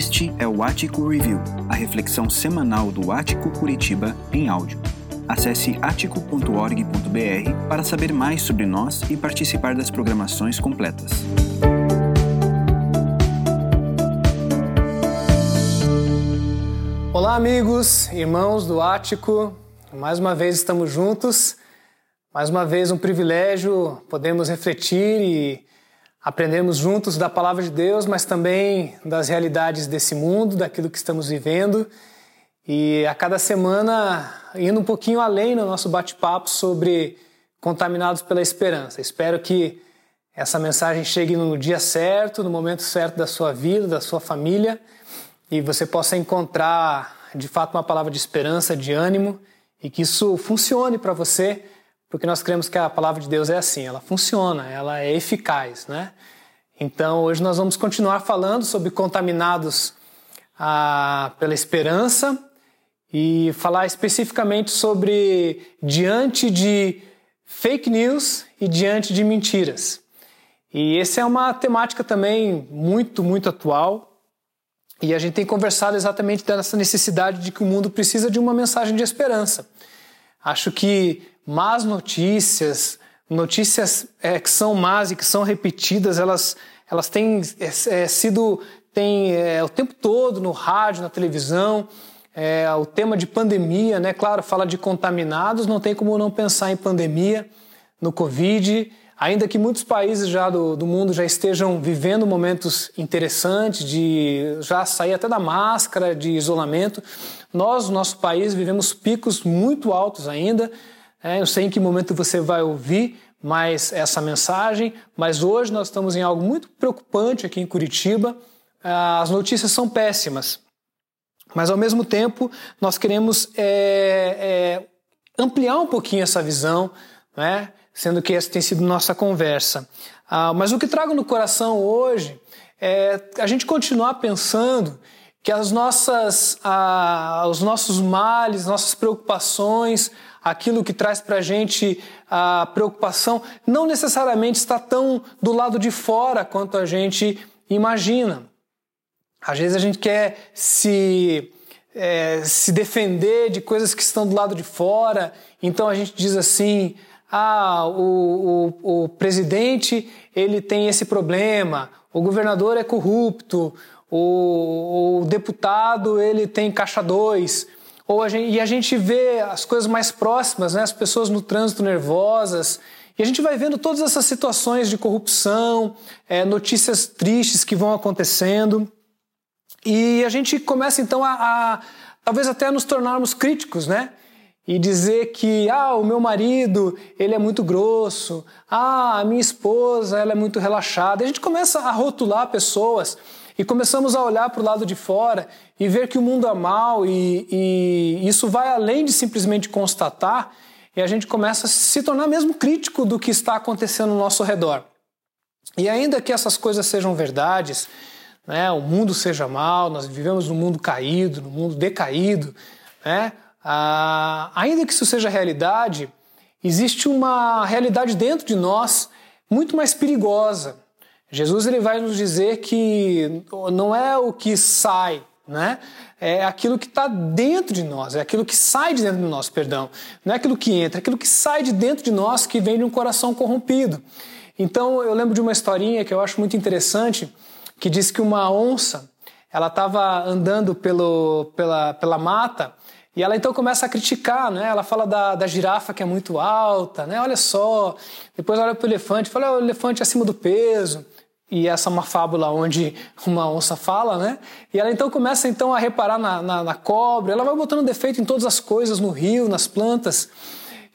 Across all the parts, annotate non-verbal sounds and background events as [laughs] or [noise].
Este é o Ático Review, a reflexão semanal do Ático Curitiba em áudio. Acesse atico.org.br para saber mais sobre nós e participar das programações completas. Olá, amigos, irmãos do Ático. Mais uma vez estamos juntos. Mais uma vez um privilégio podemos refletir e Aprendemos juntos da palavra de Deus, mas também das realidades desse mundo, daquilo que estamos vivendo. E a cada semana indo um pouquinho além no nosso bate-papo sobre contaminados pela esperança. Espero que essa mensagem chegue no dia certo, no momento certo da sua vida, da sua família, e você possa encontrar de fato uma palavra de esperança, de ânimo, e que isso funcione para você porque nós cremos que a palavra de Deus é assim, ela funciona, ela é eficaz, né? Então, hoje nós vamos continuar falando sobre contaminados ah, pela esperança e falar especificamente sobre diante de fake news e diante de mentiras. E essa é uma temática também muito, muito atual. E a gente tem conversado exatamente dessa necessidade de que o mundo precisa de uma mensagem de esperança. Acho que más notícias, notícias é, que são más e que são repetidas, elas, elas têm é, é, sido tem, é, o tempo todo no rádio, na televisão. É, o tema de pandemia, né? Claro, fala de contaminados, não tem como não pensar em pandemia, no Covid, ainda que muitos países já do, do mundo já estejam vivendo momentos interessantes de já sair até da máscara, de isolamento, nós, no nosso país, vivemos picos muito altos ainda, é, eu sei em que momento você vai ouvir mais essa mensagem, mas hoje nós estamos em algo muito preocupante aqui em Curitiba. Ah, as notícias são péssimas, mas ao mesmo tempo nós queremos é, é, ampliar um pouquinho essa visão, né? Sendo que essa tem sido nossa conversa. Ah, mas o que trago no coração hoje é a gente continuar pensando que as nossas, ah, os nossos males, nossas preocupações, aquilo que traz para a gente a preocupação, não necessariamente está tão do lado de fora quanto a gente imagina. Às vezes a gente quer se, é, se defender de coisas que estão do lado de fora, então a gente diz assim: ah, o, o, o presidente ele tem esse problema, o governador é corrupto, o, o deputado ele tem caixa 2. Ou a gente, e a gente vê as coisas mais próximas, né? as pessoas no trânsito nervosas, e a gente vai vendo todas essas situações de corrupção, é, notícias tristes que vão acontecendo, e a gente começa então a, a talvez até nos tornarmos críticos, né? E dizer que ah, o meu marido ele é muito grosso, ah, a minha esposa ela é muito relaxada. A gente começa a rotular pessoas e começamos a olhar para o lado de fora e ver que o mundo é mal e, e isso vai além de simplesmente constatar e a gente começa a se tornar mesmo crítico do que está acontecendo ao nosso redor. E ainda que essas coisas sejam verdades, né, o mundo seja mal, nós vivemos num mundo caído, num mundo decaído, né, ah, ainda que isso seja realidade, existe uma realidade dentro de nós muito mais perigosa, Jesus ele vai nos dizer que não é o que sai, né? É aquilo que está dentro de nós, é aquilo que sai de dentro de nós, perdão. Não é aquilo que entra, é aquilo que sai de dentro de nós que vem de um coração corrompido. Então eu lembro de uma historinha que eu acho muito interessante, que diz que uma onça, ela estava andando pelo, pela, pela mata e ela então começa a criticar, né? Ela fala da, da girafa que é muito alta, né? Olha só. Depois olha para o elefante, fala, o elefante acima do peso e essa é uma fábula onde [laughs] uma onça fala, né? E ela então começa então a reparar na, na, na cobra, ela vai botando defeito em todas as coisas, no rio, nas plantas.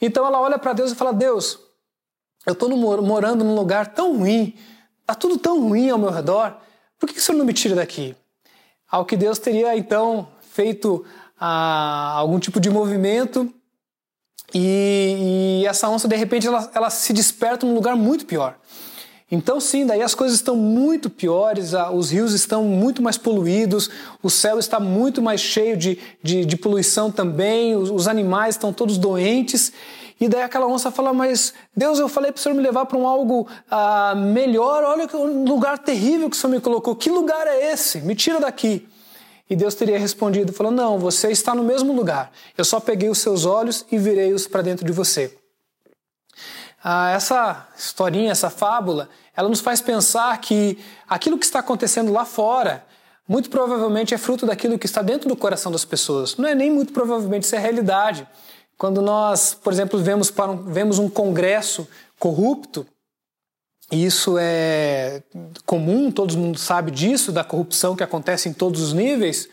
Então ela olha para Deus e fala: Deus, eu estou morando num lugar tão ruim, está tudo tão ruim ao meu redor, por que, que o Senhor não me tira daqui? Ao que Deus teria então feito ah, algum tipo de movimento e, e, essa onça de repente ela, ela se desperta num lugar muito pior. Então, sim, daí as coisas estão muito piores, os rios estão muito mais poluídos, o céu está muito mais cheio de, de, de poluição também, os, os, animais estão todos doentes. E daí aquela onça fala: Mas Deus, eu falei para o Senhor me levar para um algo ah, melhor, olha que lugar terrível que o Senhor me colocou, que lugar é esse? Me tira daqui. E Deus teria respondido, falando: Não, você está no mesmo lugar. Eu só peguei os seus olhos e virei-os para dentro de você. Ah, essa historinha, essa fábula, ela nos faz pensar que aquilo que está acontecendo lá fora, muito provavelmente é fruto daquilo que está dentro do coração das pessoas. Não é nem muito provavelmente, isso é realidade. Quando nós, por exemplo, vemos, um, vemos um congresso corrupto, isso é comum, todo mundo sabe disso, da corrupção que acontece em todos os níveis.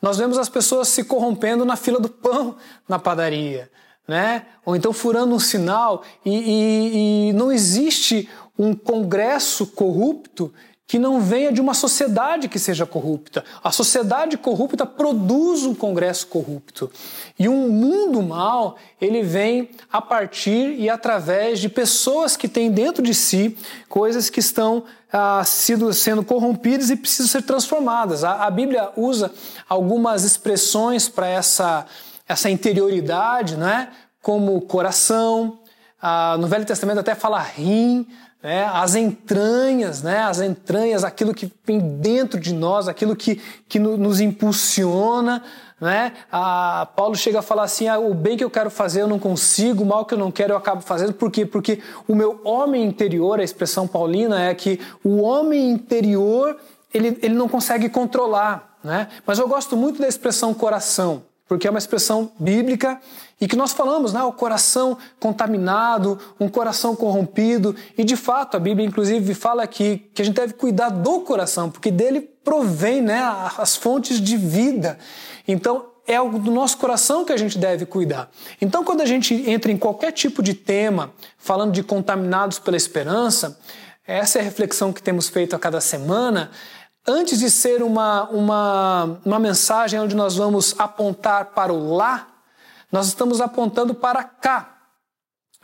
Nós vemos as pessoas se corrompendo na fila do pão [laughs] na padaria, né? Ou então furando um sinal e, e, e não existe um congresso corrupto que não venha de uma sociedade que seja corrupta. A sociedade corrupta produz um congresso corrupto. E um mundo mal, ele vem a partir e através de pessoas que têm dentro de si coisas que estão ah, sido, sendo corrompidas e precisam ser transformadas. A, a Bíblia usa algumas expressões para essa, essa interioridade, né? como coração, ah, no Velho Testamento até fala rim, né, as entranhas, né, as entranhas, aquilo que vem dentro de nós, aquilo que, que nos impulsiona. Né? A Paulo chega a falar assim: ah, o bem que eu quero fazer eu não consigo, o mal que eu não quero eu acabo fazendo. Por quê? Porque o meu homem interior, a expressão paulina é que o homem interior ele, ele não consegue controlar. Né? Mas eu gosto muito da expressão coração porque é uma expressão bíblica e que nós falamos, né? O coração contaminado, um coração corrompido. E de fato, a Bíblia, inclusive, fala aqui que a gente deve cuidar do coração, porque dele provém né, as fontes de vida. Então, é algo do nosso coração que a gente deve cuidar. Então, quando a gente entra em qualquer tipo de tema, falando de contaminados pela esperança, essa é a reflexão que temos feito a cada semana antes de ser uma, uma, uma mensagem onde nós vamos apontar para o lá, nós estamos apontando para cá.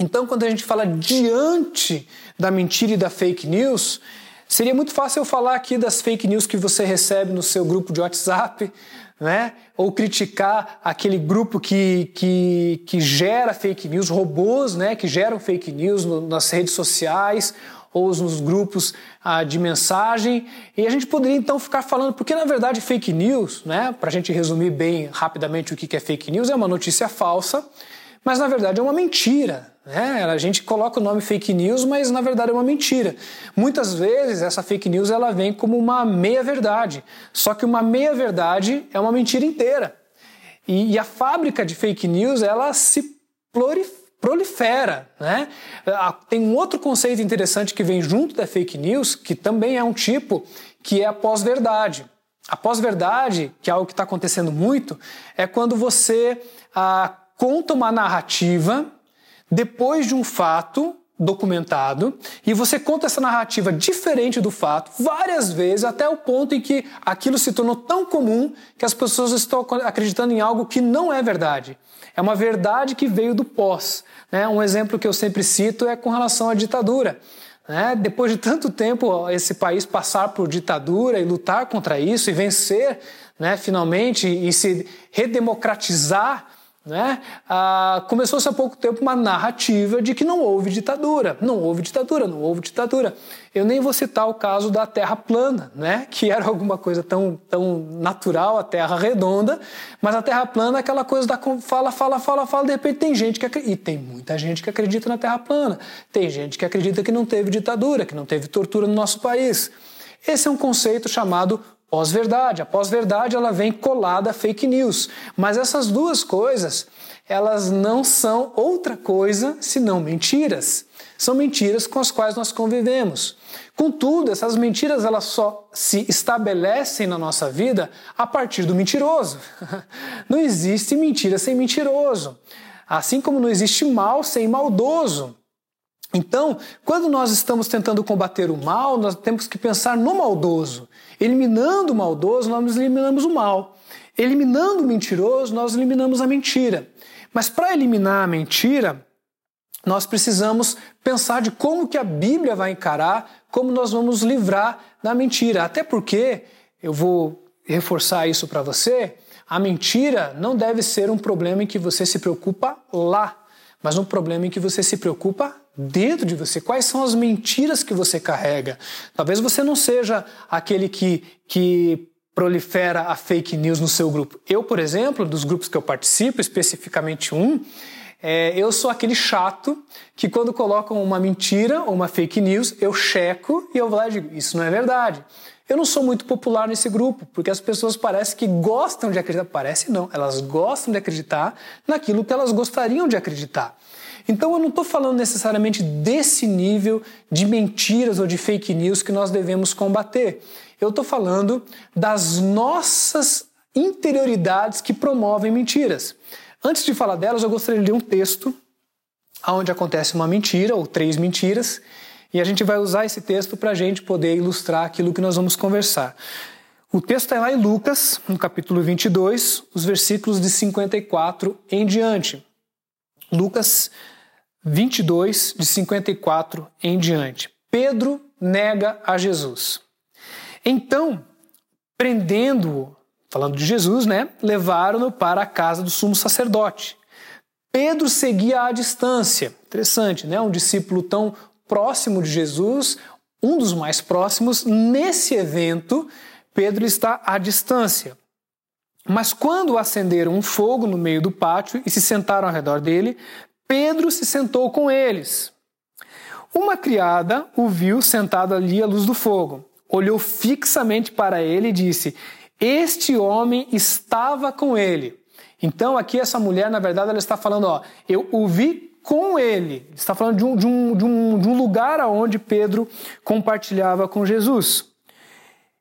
Então, quando a gente fala diante da mentira e da fake news, seria muito fácil eu falar aqui das fake news que você recebe no seu grupo de WhatsApp, né? Ou criticar aquele grupo que, que, que gera fake news, robôs, né? Que geram fake news no, nas redes sociais, ou nos grupos ah, de mensagem. E a gente poderia então ficar falando, porque na verdade fake news, né, para a gente resumir bem rapidamente o que é fake news, é uma notícia falsa, mas na verdade é uma mentira. Né? A gente coloca o nome fake news, mas na verdade é uma mentira. Muitas vezes essa fake news ela vem como uma meia-verdade, só que uma meia-verdade é uma mentira inteira. E, e a fábrica de fake news ela se prolifica prolifera. Né? Ah, tem um outro conceito interessante que vem junto da fake news, que também é um tipo, que é a pós-verdade. A pós-verdade, que é algo que está acontecendo muito, é quando você ah, conta uma narrativa depois de um fato documentado e você conta essa narrativa diferente do fato várias vezes até o ponto em que aquilo se tornou tão comum que as pessoas estão acreditando em algo que não é verdade. É uma verdade que veio do pós. Né? Um exemplo que eu sempre cito é com relação à ditadura. Né? Depois de tanto tempo esse país passar por ditadura e lutar contra isso e vencer né, finalmente e se redemocratizar né? Ah, Começou-se há pouco tempo uma narrativa de que não houve ditadura, não houve ditadura, não houve ditadura. Eu nem vou citar o caso da Terra plana, né? [laughs] que era alguma coisa tão, tão natural, a Terra redonda, mas a Terra plana é aquela coisa da fala, fala, fala, fala, de repente tem gente que acredita, e tem muita gente que acredita na Terra plana, tem gente que acredita que não teve ditadura, que não teve tortura no nosso país. Esse é um conceito chamado pós-verdade. A pós-verdade ela vem colada a fake news. Mas essas duas coisas, elas não são outra coisa senão mentiras. São mentiras com as quais nós convivemos. Contudo, essas mentiras elas só se estabelecem na nossa vida a partir do mentiroso. [laughs] Não existe mentira sem mentiroso. Assim como não existe mal sem maldoso. Então, quando nós estamos tentando combater o mal, nós temos que pensar no maldoso. Eliminando o maldoso, nós eliminamos o mal. Eliminando o mentiroso, nós eliminamos a mentira. Mas para eliminar a mentira, nós precisamos pensar de como que a Bíblia vai encarar, como nós vamos livrar da mentira. Até porque, eu vou reforçar isso para você, a mentira não deve ser um problema em que você se preocupa lá, mas um problema em que você se preocupa dentro de você? Quais são as mentiras que você carrega? Talvez você não seja aquele que, que prolifera a fake news no seu grupo? Eu, por exemplo, dos grupos que eu participo, especificamente um, é, eu sou aquele chato que quando colocam uma mentira ou uma fake news, eu checo e eu vou lá e digo, isso não é verdade. Eu não sou muito popular nesse grupo, porque as pessoas parecem que gostam de acreditar. Parece não, elas gostam de acreditar naquilo que elas gostariam de acreditar. Então eu não estou falando necessariamente desse nível de mentiras ou de fake news que nós devemos combater. Eu estou falando das nossas interioridades que promovem mentiras. Antes de falar delas, eu gostaria de ler um texto onde acontece uma mentira ou três mentiras, e a gente vai usar esse texto para a gente poder ilustrar aquilo que nós vamos conversar. O texto está lá em Lucas, no capítulo 22, os versículos de 54 em diante. Lucas 22, de 54 em diante. Pedro nega a Jesus. Então, prendendo-o, falando de Jesus, né? Levaram-no para a casa do sumo sacerdote. Pedro seguia à distância. Interessante, né? Um discípulo tão próximo de Jesus, um dos mais próximos, nesse evento, Pedro está à distância. Mas quando acenderam um fogo no meio do pátio e se sentaram ao redor dele, Pedro se sentou com eles. Uma criada o viu sentado ali à luz do fogo, olhou fixamente para ele e disse: este homem estava com ele. Então aqui essa mulher, na verdade, ela está falando, ó, eu o vi com ele. Está falando de um, de um, de um, de um lugar aonde Pedro compartilhava com Jesus.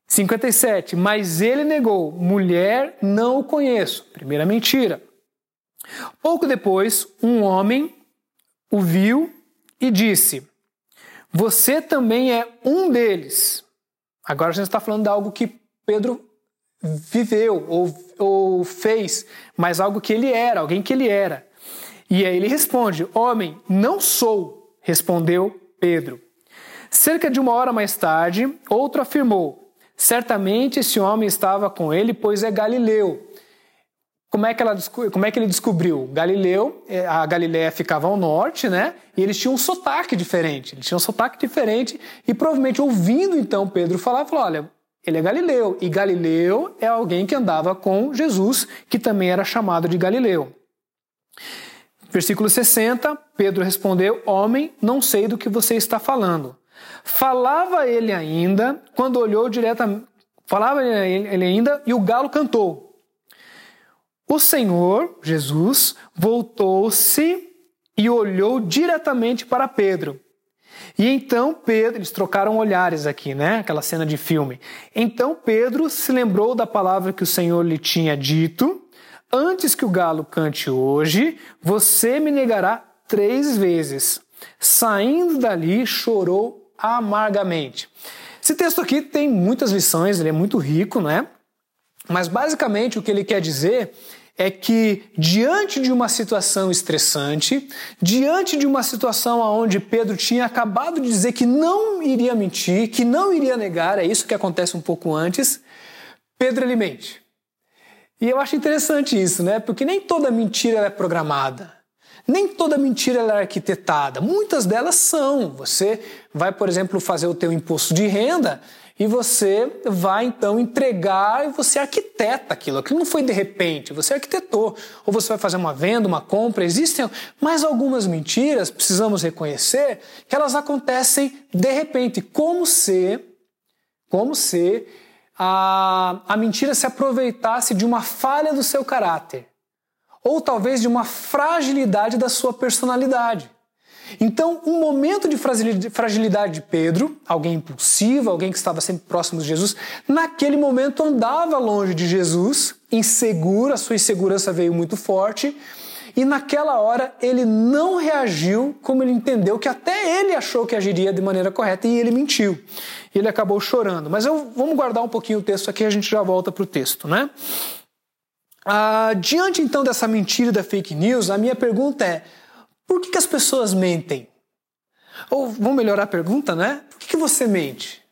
57. Mas ele negou: mulher, não o conheço. Primeira mentira. Pouco depois, um homem o viu e disse: Você também é um deles. Agora a gente está falando de algo que Pedro viveu ou, ou fez, mas algo que ele era, alguém que ele era. E aí ele responde: Homem, não sou, respondeu Pedro. Cerca de uma hora mais tarde, outro afirmou: Certamente esse homem estava com ele, pois é Galileu. Como é, que ela, como é que ele descobriu? Galileu, é, a Galiléia ficava ao norte, né? E eles tinham um sotaque diferente. Eles tinham um sotaque diferente e provavelmente ouvindo então Pedro falar, falou: olha, ele é Galileu, e Galileu é alguém que andava com Jesus, que também era chamado de Galileu. Versículo 60, Pedro respondeu: Homem, não sei do que você está falando. Falava ele ainda, quando olhou diretamente. Falava ele ainda, e o galo cantou. O Senhor, Jesus, voltou-se e olhou diretamente para Pedro. E então Pedro, eles trocaram olhares aqui, né? Aquela cena de filme. Então Pedro se lembrou da palavra que o Senhor lhe tinha dito: Antes que o galo cante hoje, você me negará três vezes. Saindo dali, chorou amargamente. Esse texto aqui tem muitas lições, ele é muito rico, né? Mas basicamente o que ele quer dizer é que, diante de uma situação estressante, diante de uma situação onde Pedro tinha acabado de dizer que não iria mentir, que não iria negar, é isso que acontece um pouco antes, Pedro ele mente. E eu acho interessante isso, né? Porque nem toda mentira é programada. Nem toda mentira é arquitetada. Muitas delas são. Você vai, por exemplo, fazer o teu imposto de renda e você vai então entregar e você arquiteta aquilo. Aquilo não foi de repente, você arquitetou. Ou você vai fazer uma venda, uma compra. Existem mais algumas mentiras, precisamos reconhecer, que elas acontecem de repente, como se, como se a, a mentira se aproveitasse de uma falha do seu caráter. Ou talvez de uma fragilidade da sua personalidade. Então, um momento de fragilidade de Pedro, alguém impulsivo, alguém que estava sempre próximo de Jesus, naquele momento andava longe de Jesus, inseguro, a sua insegurança veio muito forte, e naquela hora ele não reagiu como ele entendeu que até ele achou que agiria de maneira correta e ele mentiu. Ele acabou chorando. Mas eu, vamos guardar um pouquinho o texto aqui a gente já volta para o texto, né? Ah, diante então dessa mentira da fake news, a minha pergunta é: por que, que as pessoas mentem? Ou vamos melhorar a pergunta, né? Por que, que você mente?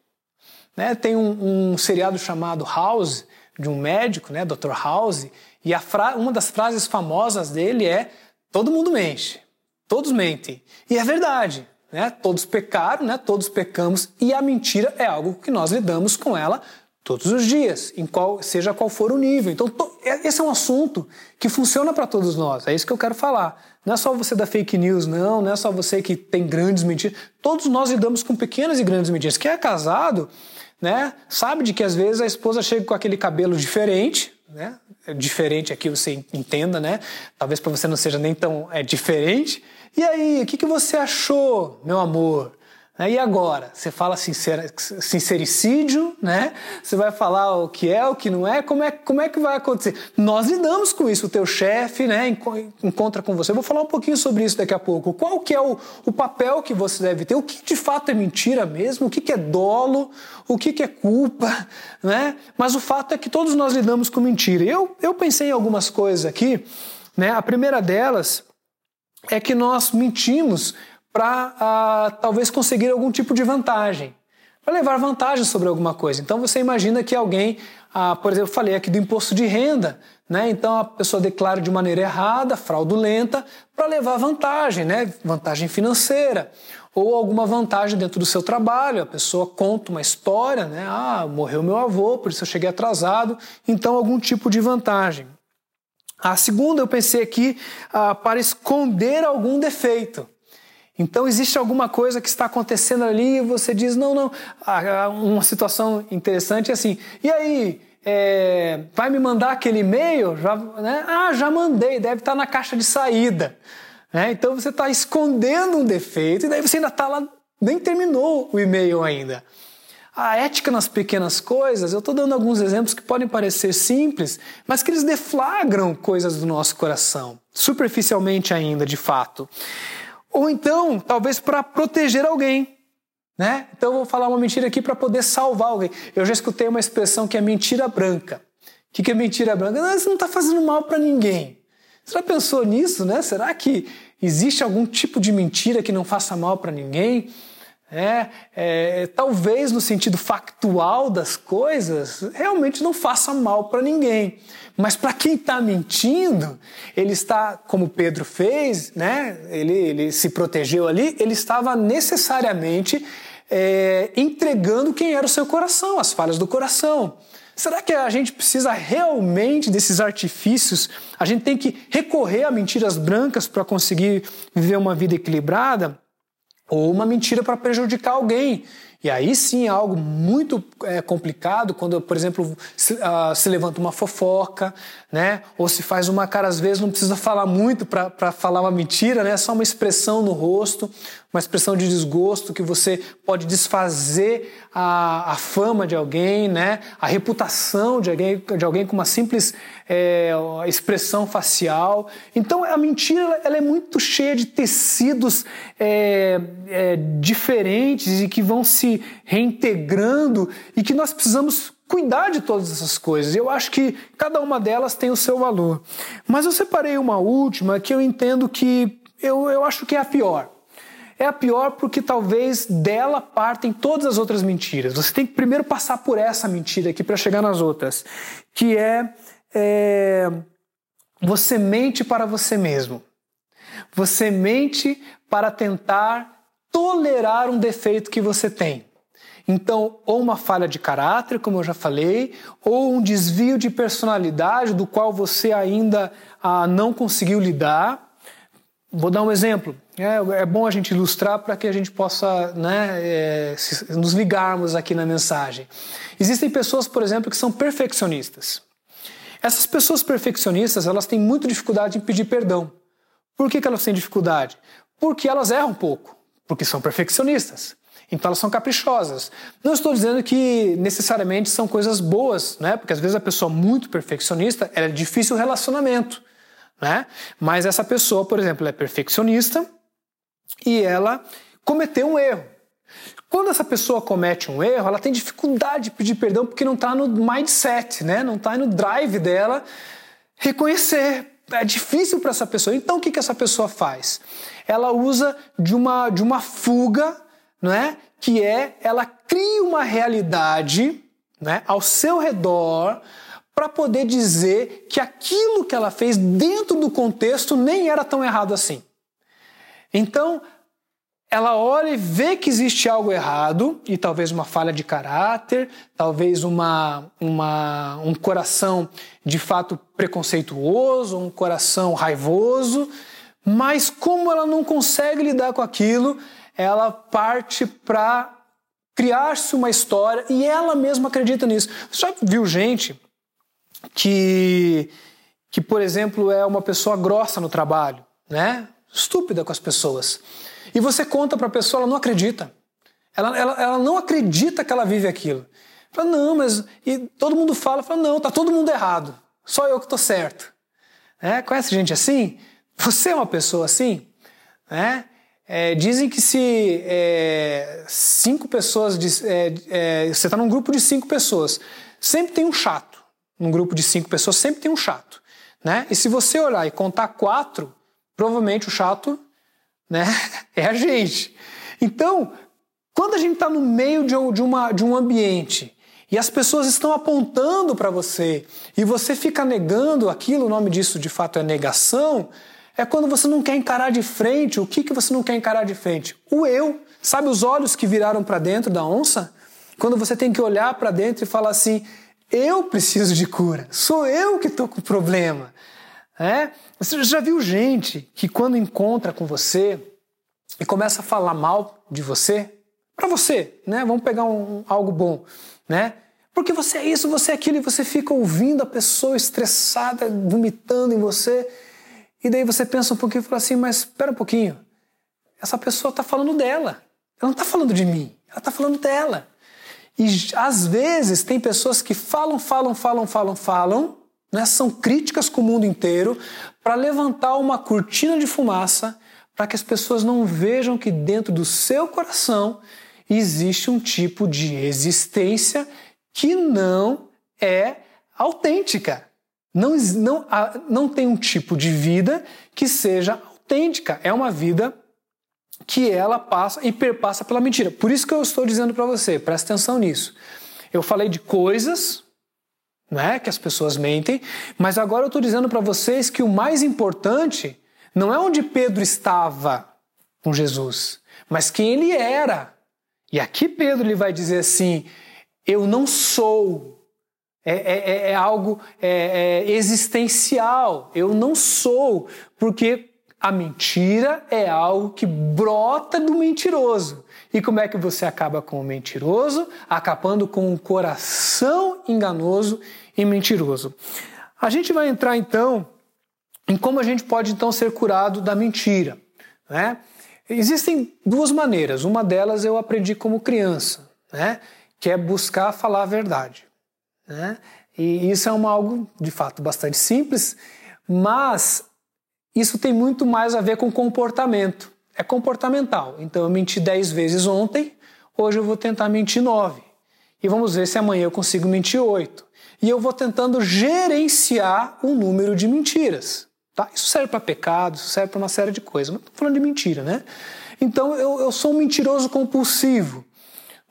Né? Tem um, um, seriado chamado House, de um médico, né, Dr. House, e uma das frases famosas dele é: todo mundo mente, todos mentem. E é verdade, né? Todos pecaram, né? Todos pecamos, e a mentira é algo que nós lidamos com ela Todos os dias, em qual, seja qual for o nível. Então, to, é, esse é um assunto que funciona para todos nós. É isso que eu quero falar. Não é só você da fake news, não. Não é só você que tem grandes mentiras. Todos nós lidamos com pequenas e grandes mentiras. Quem é casado, né, sabe de que às vezes a esposa chega com aquele cabelo diferente, né? É diferente aqui você entenda, né? Talvez para você não seja nem tão é diferente. E aí, o que, que você achou, meu amor? E agora? Você fala sincer, sincericídio, né? Você vai falar o que é, o que não é, como é, como é que vai acontecer? Nós lidamos com isso, o teu chefe, né, encontra com você. Eu vou falar um pouquinho sobre isso daqui a pouco. Qual que é o, o papel que você deve ter? O que de fato é mentira mesmo? O que, que é dolo? O que, que é culpa? [laughs] Né? Mas o fato é que todos nós lidamos com mentira. Eu, eu pensei em algumas coisas aqui, né? A primeira delas é que nós mentimos para ah, talvez conseguir algum tipo de vantagem, para levar vantagem sobre alguma coisa. Então você imagina que alguém, ah, por exemplo, falei aqui do imposto de renda, né? Então a pessoa declara de maneira errada, fraudulenta, para levar vantagem, né? Vantagem financeira ou alguma vantagem dentro do seu trabalho. A pessoa conta uma história, né? Ah, morreu meu avô, por isso eu cheguei atrasado. Então algum tipo de vantagem. A segunda eu pensei aqui ah, para esconder algum defeito. Então existe alguma coisa que está acontecendo ali e você diz, não, não. Uma situação interessante é assim, e aí, é, vai me mandar aquele e-mail? Já, né? Ah, já mandei, deve estar na caixa de saída. É, então você está escondendo um defeito e daí você ainda está lá, nem terminou o e-mail ainda. A ética nas pequenas coisas, eu estou dando alguns exemplos que podem parecer simples, mas que eles deflagram coisas do nosso coração, superficialmente ainda, de fato. Ou então, talvez para proteger alguém. Né? Então eu vou falar uma mentira aqui para poder salvar alguém. Eu já escutei uma expressão que é mentira branca. O que, que é mentira branca? Não, você não está fazendo mal para ninguém. Você já pensou nisso, né? Será que existe algum tipo de mentira que não faça mal para ninguém? É, é, talvez no sentido factual das coisas, realmente não faça mal para ninguém. Mas para quem está mentindo, ele está, como Pedro fez, né? ele, ele se protegeu ali, ele estava necessariamente é, entregando quem era o seu coração, as falhas do coração. Será que a gente precisa realmente desses artifícios? A gente tem que recorrer a mentiras brancas para conseguir viver uma vida equilibrada? ou uma mentira para prejudicar alguém. E aí sim é algo muito é, complicado quando, por exemplo, se, uh, se, levanta uma fofoca, né? Ou se faz uma cara, às vezes não precisa falar muito para falar uma mentira, né? É só uma expressão no rosto, uma expressão de desgosto que você pode desfazer a, a fama de alguém, né? A reputação de alguém, de alguém com uma simples é, expressão facial. Então a mentira ela é muito cheia de tecidos é, é, diferentes e que vão se reintegrando e que nós precisamos cuidar de todas essas coisas. Eu acho que cada uma delas tem o seu valor. Mas eu separei uma última que eu entendo que eu, eu acho que é a pior. É a pior porque talvez dela partem todas as outras mentiras. Você tem que primeiro passar por essa mentira aqui para chegar nas outras, que é é, você mente para você mesmo. Você mente para tentar tolerar um defeito que você tem. Então, ou uma falha de caráter, como eu já falei, ou um desvio de personalidade do qual você ainda ah, não conseguiu lidar. Vou dar um exemplo. É, é bom a gente ilustrar para que a gente possa né, é, nos ligarmos aqui na mensagem. Existem pessoas, por exemplo, que são perfeccionistas. Essas pessoas perfeccionistas, elas têm muita dificuldade em pedir perdão. Por que, que elas têm dificuldade? Porque elas erram pouco, porque são perfeccionistas. Então elas são caprichosas. Não estou dizendo que necessariamente são coisas boas, né? Porque às vezes a pessoa muito perfeccionista, ela é difícil o relacionamento, né? Mas essa pessoa, por exemplo, é perfeccionista e ela cometeu um erro. Quando essa pessoa comete um erro, ela tem dificuldade de pedir perdão porque não está no mindset, né? não está no drive dela reconhecer. É difícil para essa pessoa. Então o que, que essa pessoa faz? Ela usa de uma, de uma fuga, não é? que é ela cria uma realidade né, ao seu redor para poder dizer que aquilo que ela fez dentro do contexto nem era tão errado assim. Então, ela olha e vê que existe algo errado, e talvez uma falha de caráter, talvez uma, uma, um coração de fato preconceituoso, um coração raivoso, mas como ela não consegue lidar com aquilo, ela parte para criar-se uma história e ela mesma acredita nisso. Você já viu gente que, que, por exemplo, é uma pessoa grossa no trabalho, né? Estúpida com as pessoas. E você conta para a pessoa, ela não acredita. Ela, ela, ela não acredita que ela vive aquilo. Fala, não, mas. E todo mundo fala, fala, não, tá todo mundo errado. Só eu que estou certo. É, conhece gente assim? Você é uma pessoa assim? É, é, dizem que se é, cinco pessoas. De, é, é, você está num grupo de cinco pessoas, sempre tem um chato. Num grupo de cinco pessoas, sempre tem um chato. Né? E se você olhar e contar quatro, provavelmente o chato né? [laughs] É a gente. Então, quando a gente está no meio de, uma, de um ambiente e as pessoas estão apontando para você e você fica negando aquilo, o nome disso de fato é negação, é quando você não quer encarar de frente. O que, que você não quer encarar de frente? O eu. Sabe os olhos que viraram para dentro da onça? Quando você tem que olhar para dentro e falar assim: eu preciso de cura, sou eu que estou com problema. É? Você já viu gente que quando encontra com você e começa a falar mal de você, para você, né? Vamos pegar um, algo bom, né? Porque você é isso, você é aquilo, e você fica ouvindo a pessoa estressada, vomitando em você, e daí você pensa um pouquinho e fala assim, mas espera um pouquinho, essa pessoa está falando dela, ela não está falando de mim, ela está falando dela. E às vezes tem pessoas que falam, falam, falam, falam, falam, né, são críticas com o mundo inteiro para levantar uma cortina de fumaça para que as pessoas não vejam que dentro do seu coração existe um tipo de existência que não é autêntica. Não, não, não tem um tipo de vida que seja autêntica. É uma vida que ela passa e perpassa pela mentira. Por isso que eu estou dizendo para você, presta atenção nisso. Eu falei de coisas não é que as pessoas mentem, mas agora eu estou dizendo para vocês que o mais importante não é onde Pedro estava com Jesus, mas quem ele era. E aqui Pedro ele vai dizer assim: eu não sou. É, é, é, é algo é, é existencial. Eu não sou, porque a mentira é algo que brota do mentiroso. E como é que você acaba com o mentiroso? Acabando com um coração enganoso e mentiroso. A gente vai entrar então em como a gente pode então ser curado da mentira. Né? Existem duas maneiras. Uma delas eu aprendi como criança, né? que é buscar falar a verdade. Né? E isso é uma, algo de fato bastante simples, mas isso tem muito mais a ver com comportamento. É comportamental. Então eu menti 10 vezes ontem, hoje eu vou tentar mentir 9. E vamos ver se amanhã eu consigo mentir 8 e eu vou tentando gerenciar o número de mentiras. Tá? Isso serve para pecado, isso serve para uma série de coisas, mas estou falando de mentira, né? Então eu, eu sou um mentiroso compulsivo.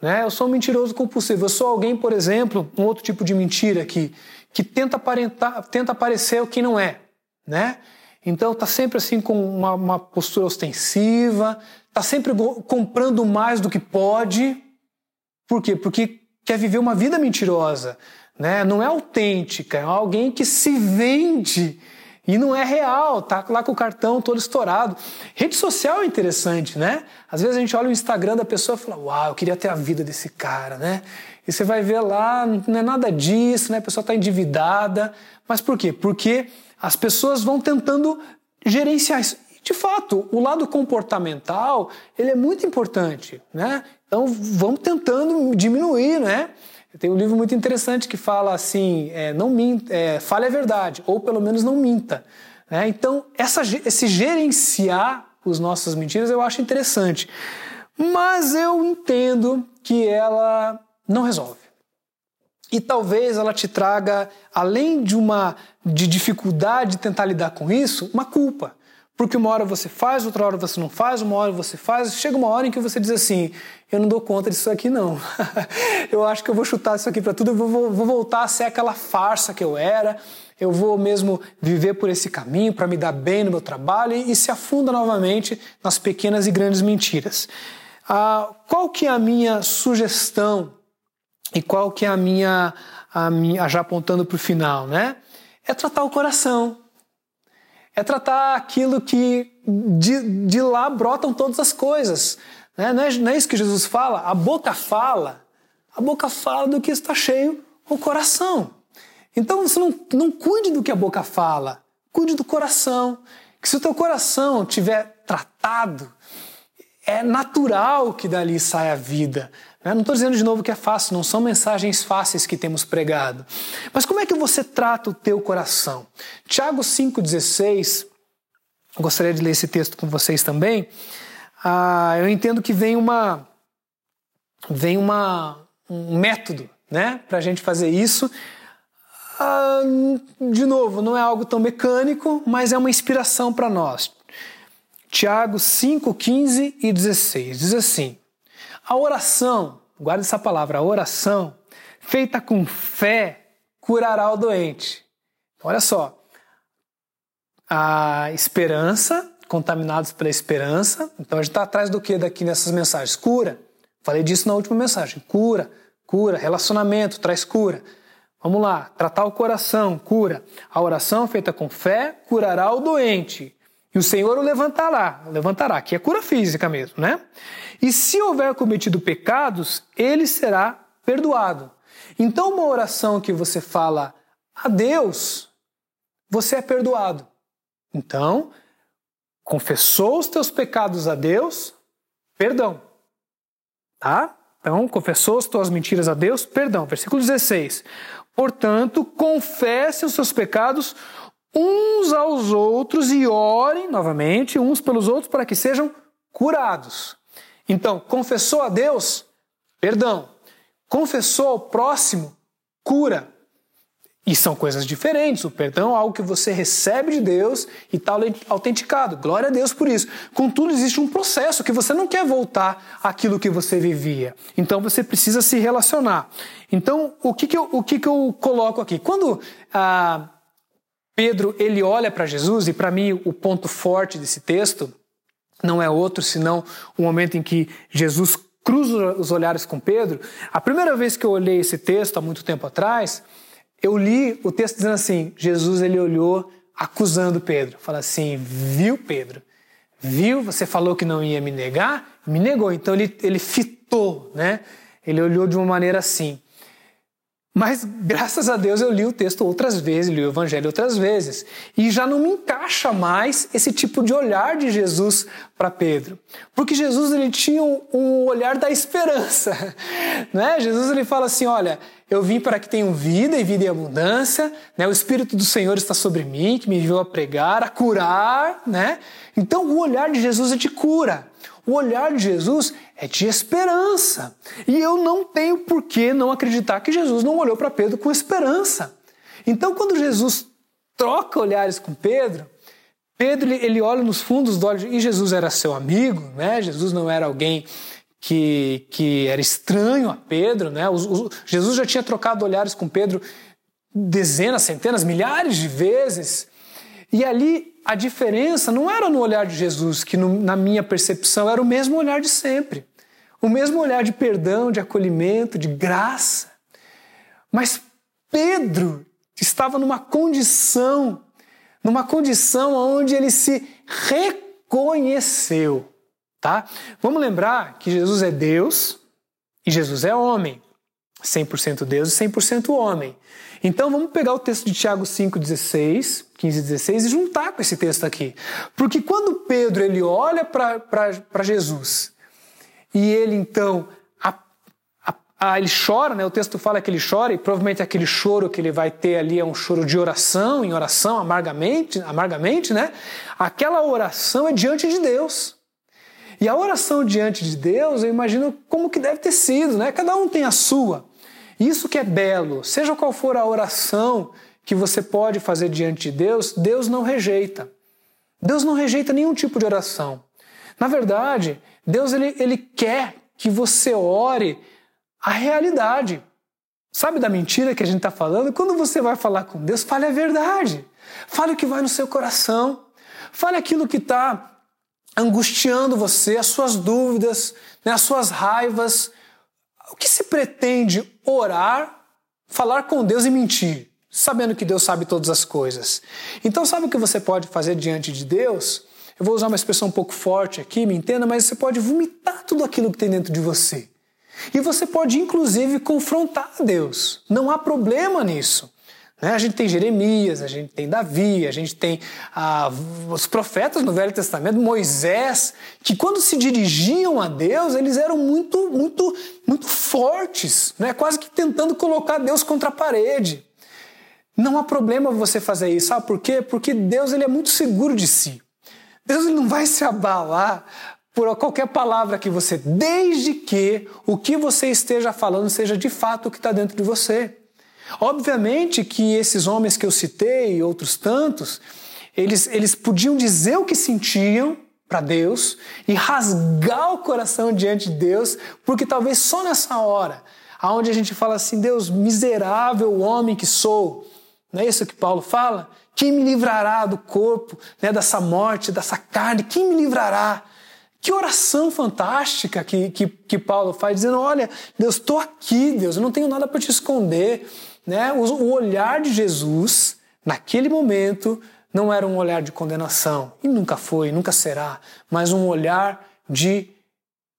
Né? Eu sou um mentiroso compulsivo. Eu sou alguém, por exemplo, um outro tipo de mentira aqui, que tenta aparentar, tenta parecer o que não é. Né? Então está sempre assim com uma, uma postura ostensiva, está sempre comprando mais do que pode. Por quê? Porque quer viver uma vida mentirosa né? Não é autêntica, é alguém que se vende e não é real, tá lá com o cartão todo estourado. Rede social é interessante, né? Às vezes a gente olha o Instagram da pessoa e fala: "Uau, eu queria ter a vida desse cara", né? E você vai ver lá, não é nada disso, né? A pessoa está endividada. Mas por quê? Porque as pessoas vão tentando gerenciar isso. De fato, o lado comportamental, ele é muito importante, né? Então, vamos tentando diminuir, né? Tem um livro muito interessante que fala assim: é, não minta, é, fale a verdade, ou pelo menos não minta. Né? Então, essa, esse gerenciar os nossas mentiras eu acho interessante. Mas eu entendo que ela não resolve. E talvez ela te traga, além de uma de dificuldade de tentar lidar com isso, uma culpa. Porque uma hora você faz, outra hora você não faz, uma hora você faz, chega uma hora em que você diz assim: eu não dou conta disso aqui não. [laughs] eu acho que eu vou chutar isso aqui para tudo, eu vou, vou, voltar a ser aquela farsa que eu era, eu vou mesmo viver por esse caminho para me dar bem no meu trabalho e, e, se afunda novamente nas pequenas e grandes mentiras. Ah, qual que é a minha sugestão e qual que é a minha, a minha já apontando para o final, né? É tratar o coração é tratar aquilo que de, de lá brotam todas as coisas. Né? Não, é, não é isso que Jesus fala? A boca fala. A boca fala do que está cheio o coração. Então você não, não cuide do que a boca fala, cuide do coração. Que se o teu coração tiver tratado, é natural que dali saia a vida. Né? Não estou dizendo de novo que é fácil, não são mensagens fáceis que temos pregado. Mas como é que você trata o teu coração? Tiago 5,16, gostaria de ler esse texto com vocês também. Ah, eu entendo que vem uma vem uma, um método né, para a gente fazer isso. Ah, de novo, não é algo tão mecânico, mas é uma inspiração para nós. Tiago 5, 15 e 16 diz assim: a oração, guarda essa palavra, a oração, feita com fé, curará o doente. Olha só, a esperança, contaminados pela esperança. Então a gente está atrás do que daqui nessas mensagens? Cura. Falei disso na última mensagem. Cura, cura, relacionamento traz cura. Vamos lá, tratar o coração, cura. A oração feita com fé curará o doente. E o Senhor o levantará, levantará, que é cura física mesmo, né? E se houver cometido pecados, ele será perdoado. Então, uma oração que você fala a Deus, você é perdoado. Então, confessou os teus pecados a Deus, perdão. Tá? Então, confessou as tuas mentiras a Deus, perdão. Versículo 16. Portanto, confesse os seus pecados uns aos outros e orem novamente uns pelos outros para que sejam curados. Então, confessou a Deus? Perdão. Confessou ao próximo? Cura. E são coisas diferentes. O perdão é algo que você recebe de Deus e está autenticado. Glória a Deus por isso. Contudo, existe um processo que você não quer voltar àquilo que você vivia. Então você precisa se relacionar. Então, o que, que, eu, o que, que eu coloco aqui? Quando ah, Pedro ele olha para Jesus, e para mim o ponto forte desse texto não é outro senão o momento em que Jesus cruza os olhares com Pedro. A primeira vez que eu olhei esse texto, há muito tempo atrás, eu li o texto dizendo assim: Jesus ele olhou acusando Pedro. Fala assim: viu, Pedro? Viu? Você falou que não ia me negar? Me negou. Então ele, ele fitou, né? Ele olhou de uma maneira assim. Mas graças a Deus eu li o texto outras vezes, li o Evangelho outras vezes. E já não me encaixa mais esse tipo de olhar de Jesus para Pedro. Porque Jesus ele tinha um, olhar da esperança. [laughs] Né? Jesus ele fala assim: olha, eu vim para que tenham vida e vida em abundância, né? o Espírito do Senhor está sobre mim, que me enviou a pregar, a curar. Né? Então o olhar de Jesus é de cura. O olhar de Jesus é de esperança. E eu não tenho por que não acreditar que Jesus não olhou para Pedro com esperança. Então, quando Jesus troca olhares com Pedro, Pedro ele olha nos fundos dos olhos e Jesus era seu amigo, né? Jesus não era alguém que, que era estranho a Pedro, né? Jesus já tinha trocado olhares com Pedro dezenas, centenas, milhares de vezes. E ali a diferença não era no olhar de Jesus, que no, na minha percepção era o mesmo olhar de sempre. O mesmo olhar de perdão, de acolhimento, de graça. Mas Pedro estava numa condição, numa condição onde ele se reconheceu, tá? Vamos lembrar que Jesus é Deus e Jesus é homem. 100% Deus e 100% homem. Então vamos pegar o texto de Tiago 5,16, 15 e 16 e juntar com esse texto aqui. Porque quando Pedro ele olha para Jesus e ele então a, a, a, ele chora, né? o texto fala que ele chora e provavelmente aquele choro que ele vai ter ali é um choro de oração, em oração amargamente, amargamente, né? Aquela oração é diante de Deus. E a oração diante de Deus, eu imagino como que deve ter sido, né? Cada um tem a sua. Isso que é belo, seja qual for a oração que você pode fazer diante de Deus, Deus não rejeita. Deus não rejeita nenhum tipo de oração. Na verdade, Deus ele, ele quer que você ore a realidade. Sabe da mentira que a gente está falando? Quando você vai falar com Deus, fale a verdade. Fale o que vai no seu coração. Fale aquilo que está angustiando você, as suas dúvidas, né, as suas raivas. O que se pretende orar, falar com Deus e mentir, sabendo que Deus sabe todas as coisas? Então, sabe o que você pode fazer diante de Deus? Eu vou usar uma expressão um pouco forte aqui, me entenda, mas você pode vomitar tudo aquilo que tem dentro de você. E você pode, inclusive, confrontar Deus. Não há problema nisso. Né? A gente tem Jeremias, a gente tem Davi, a gente tem ah, os profetas no Velho Testamento, Moisés, que quando se dirigiam a Deus, eles eram muito, muito, muito fortes, né? quase que tentando colocar Deus contra a parede. Não há problema você fazer isso, sabe por quê? Porque Deus ele é muito seguro de si. Deus ele não vai se abalar por qualquer palavra que você, desde que o que você esteja falando seja de fato o que está dentro de você. Obviamente que esses homens que eu citei e outros tantos, eles, eles podiam dizer o que sentiam para Deus e rasgar o coração diante de Deus, porque talvez só nessa hora, aonde a gente fala assim, Deus, miserável homem que sou, não é isso que Paulo fala? Quem me livrará do corpo, né, dessa morte, dessa carne? Quem me livrará? Que oração fantástica que, que, que Paulo faz, dizendo: Olha, Deus, estou aqui, Deus, eu não tenho nada para te esconder. Né? O, olhar de Jesus, naquele momento, não era um olhar de condenação, e nunca foi, nunca será, mas um olhar de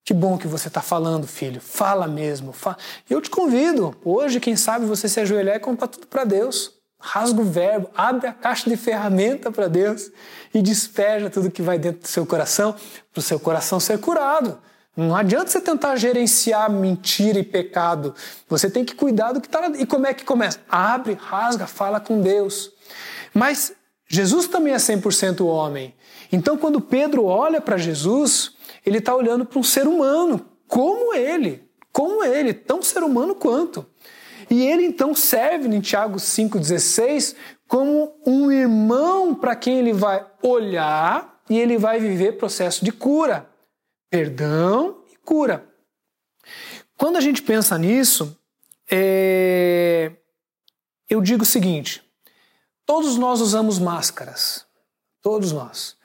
que bom que você está falando, filho, fala mesmo. Fala. Eu te convido, hoje, quem sabe, você se ajoelhar e contar tudo para Deus. Rasga o verbo, abre a caixa de ferramenta para Deus e despeja tudo que vai dentro do seu coração, para o seu coração ser curado. Não adianta você tentar gerenciar mentira e pecado. Você tem que cuidar do que está. E como é que começa? Abre, rasga, fala com Deus. Mas Jesus também é 100% homem. Então, quando Pedro olha para Jesus, ele está olhando para um ser humano, como ele, como ele, tão ser humano quanto. E ele então serve em Tiago 5,16 como um irmão para quem ele vai olhar e ele vai viver processo de cura perdão e cura. Quando a gente pensa nisso, é... eu digo o seguinte: todos nós usamos máscaras. Todos nós.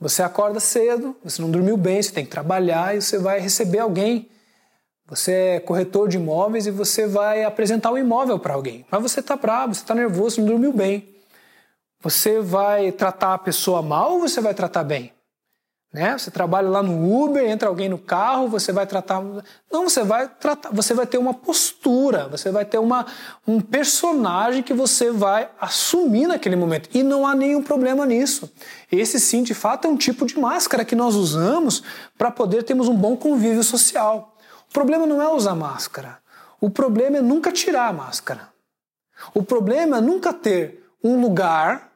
Você acorda cedo, você não dormiu bem, você tem que trabalhar e você vai receber alguém. Você é corretor de imóveis e você vai apresentar o um imóvel para alguém. Mas você está bravo, você está nervoso, não dormiu bem. Você vai tratar a pessoa mal ou você vai tratar bem? Né? Você trabalha lá no Uber, entra alguém no carro, você vai tratar. Não, você vai tratar, você vai ter uma postura, você vai ter uma, um personagem que você vai assumir naquele momento. E não há nenhum problema nisso. Esse sim, de fato, é um tipo de máscara que nós usamos para poder termos um bom convívio social. O problema não é usar máscara. O problema é nunca tirar a máscara. O problema é nunca ter um lugar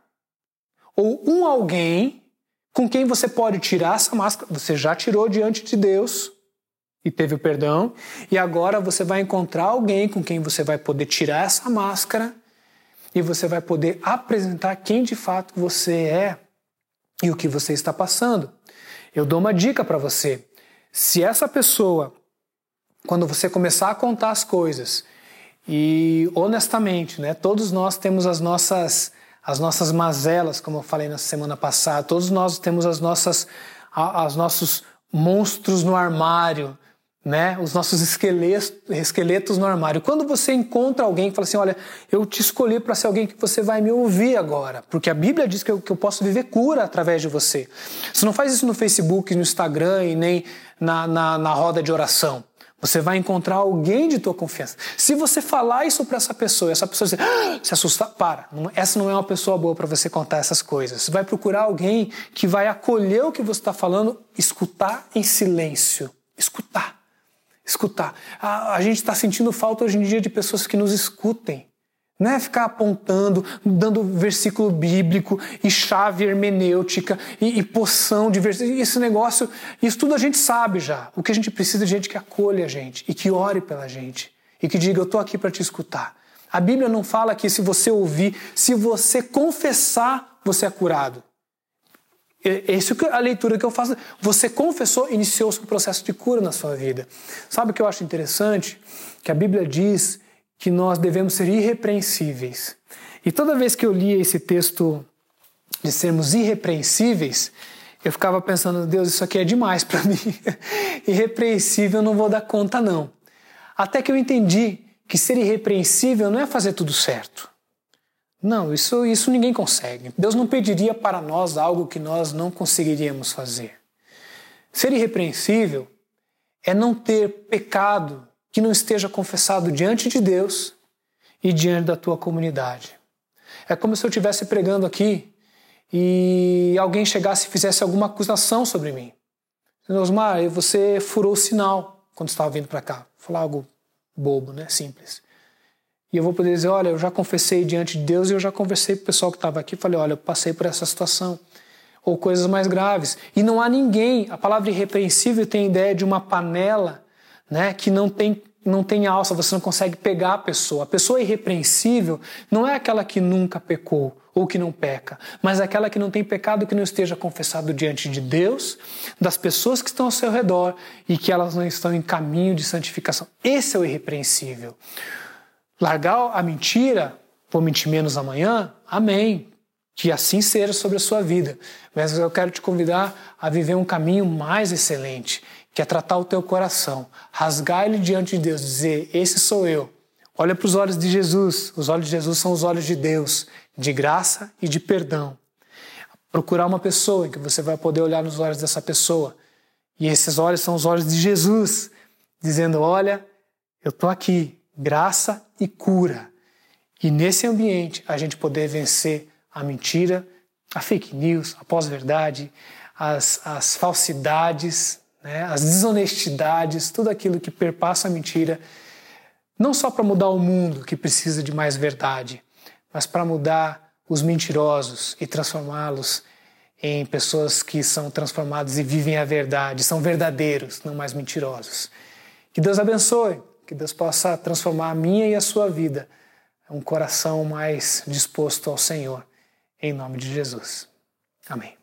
ou um alguém com quem você pode tirar essa máscara. Você já tirou diante de Deus e teve o perdão, e agora você vai encontrar alguém com quem você vai poder tirar essa máscara e você vai poder apresentar quem de fato você é e o que você está passando. Eu dou uma dica para você. Se essa pessoa, quando você começar a contar as coisas, e honestamente, né, todos nós temos as nossas as nossas mazelas, como eu falei na semana passada. Todos nós temos as nossas, as nossos monstros no armário, né? Os nossos esqueletos, esqueletos no armário. Quando você encontra alguém que fala assim, olha, eu te escolhi para ser alguém que você vai me ouvir agora, porque a Bíblia diz que eu, que eu posso viver cura através de você. Você não faz isso no Facebook, no Instagram e nem na, na, na roda de oração. Você vai encontrar alguém de tua confiança. Se você falar isso para essa pessoa, essa pessoa ah! se assustar, para. Essa não é uma pessoa boa para você contar essas coisas. Você vai procurar alguém que vai acolher o que você está falando, escutar em silêncio. Escutar. Escutar. A, a gente está sentindo falta hoje em dia de pessoas que nos escutem. Não é ficar apontando, dando versículo bíblico e chave hermenêutica e, e poção de versículo. Esse negócio, isso tudo a gente sabe já. O que a gente precisa é de gente que acolha a gente e que ore pela gente e que diga: Eu estou aqui para te escutar. A Bíblia não fala que se você ouvir, se você confessar, você é curado. Essa é a leitura que eu faço. Você confessou, iniciou o processo de cura na sua vida. Sabe o que eu acho interessante? Que a Bíblia diz que nós devemos ser irrepreensíveis. E toda vez que eu lia esse texto de sermos irrepreensíveis, eu ficava pensando, Deus, isso aqui é demais para [laughs] mim. Irrepreensível, eu não vou dar conta, não. Até que eu entendi que ser irrepreensível não é fazer tudo certo. Não, isso, isso ninguém consegue. Deus não pediria para nós algo que nós não conseguiríamos fazer. Ser irrepreensível é não ter pecado que não esteja confessado diante de Deus e diante da tua comunidade. É como se eu estivesse pregando aqui e alguém chegasse e fizesse alguma acusação sobre mim. Osmar, você furou o sinal quando estava vindo para cá. Falar algo bobo, né? Simples. E eu vou poder dizer, olha, eu já confessei diante de Deus e eu já conversei com o pessoal que estava aqui, falei, olha, eu passei por essa situação. Ou coisas mais graves. E não há ninguém, a palavra irrepreensível tem a ideia de uma panela né, que não tem, não tem alça, você não consegue pegar a pessoa. A pessoa irrepreensível não é aquela que nunca pecou ou que não peca, mas aquela que não tem pecado que não esteja confessado diante de Deus, das pessoas que estão ao seu redor e que elas não estão em caminho de santificação. Esse é o irrepreensível. Largar a mentira, vou mentir menos amanhã? Amém. Que assim seja sobre a sua vida. Mas eu quero te convidar a viver um caminho mais excelente, que é tratar o teu coração, rasgar ele diante de Deus, dizer: Esse sou eu. Olha para os olhos de Jesus. Os olhos de Jesus são os olhos de Deus, de graça e de perdão. Procurar uma pessoa em que você vai poder olhar nos olhos dessa pessoa. E esses olhos são os olhos de Jesus, dizendo: Olha, eu estou aqui, graça e cura. E nesse ambiente a gente poder vencer a mentira, a fake news, a pós-verdade, as, as falsidades, né, as desonestidades, tudo aquilo que perpassa a mentira, não só para mudar o mundo que precisa de mais verdade, mas para mudar os mentirosos e transformá-los em pessoas que são transformadas e vivem a verdade, são verdadeiros, não mais mentirosos. Que Deus abençoe. Que Deus possa transformar a minha e a sua vida, um coração mais disposto ao Senhor, em nome de Jesus. Amém.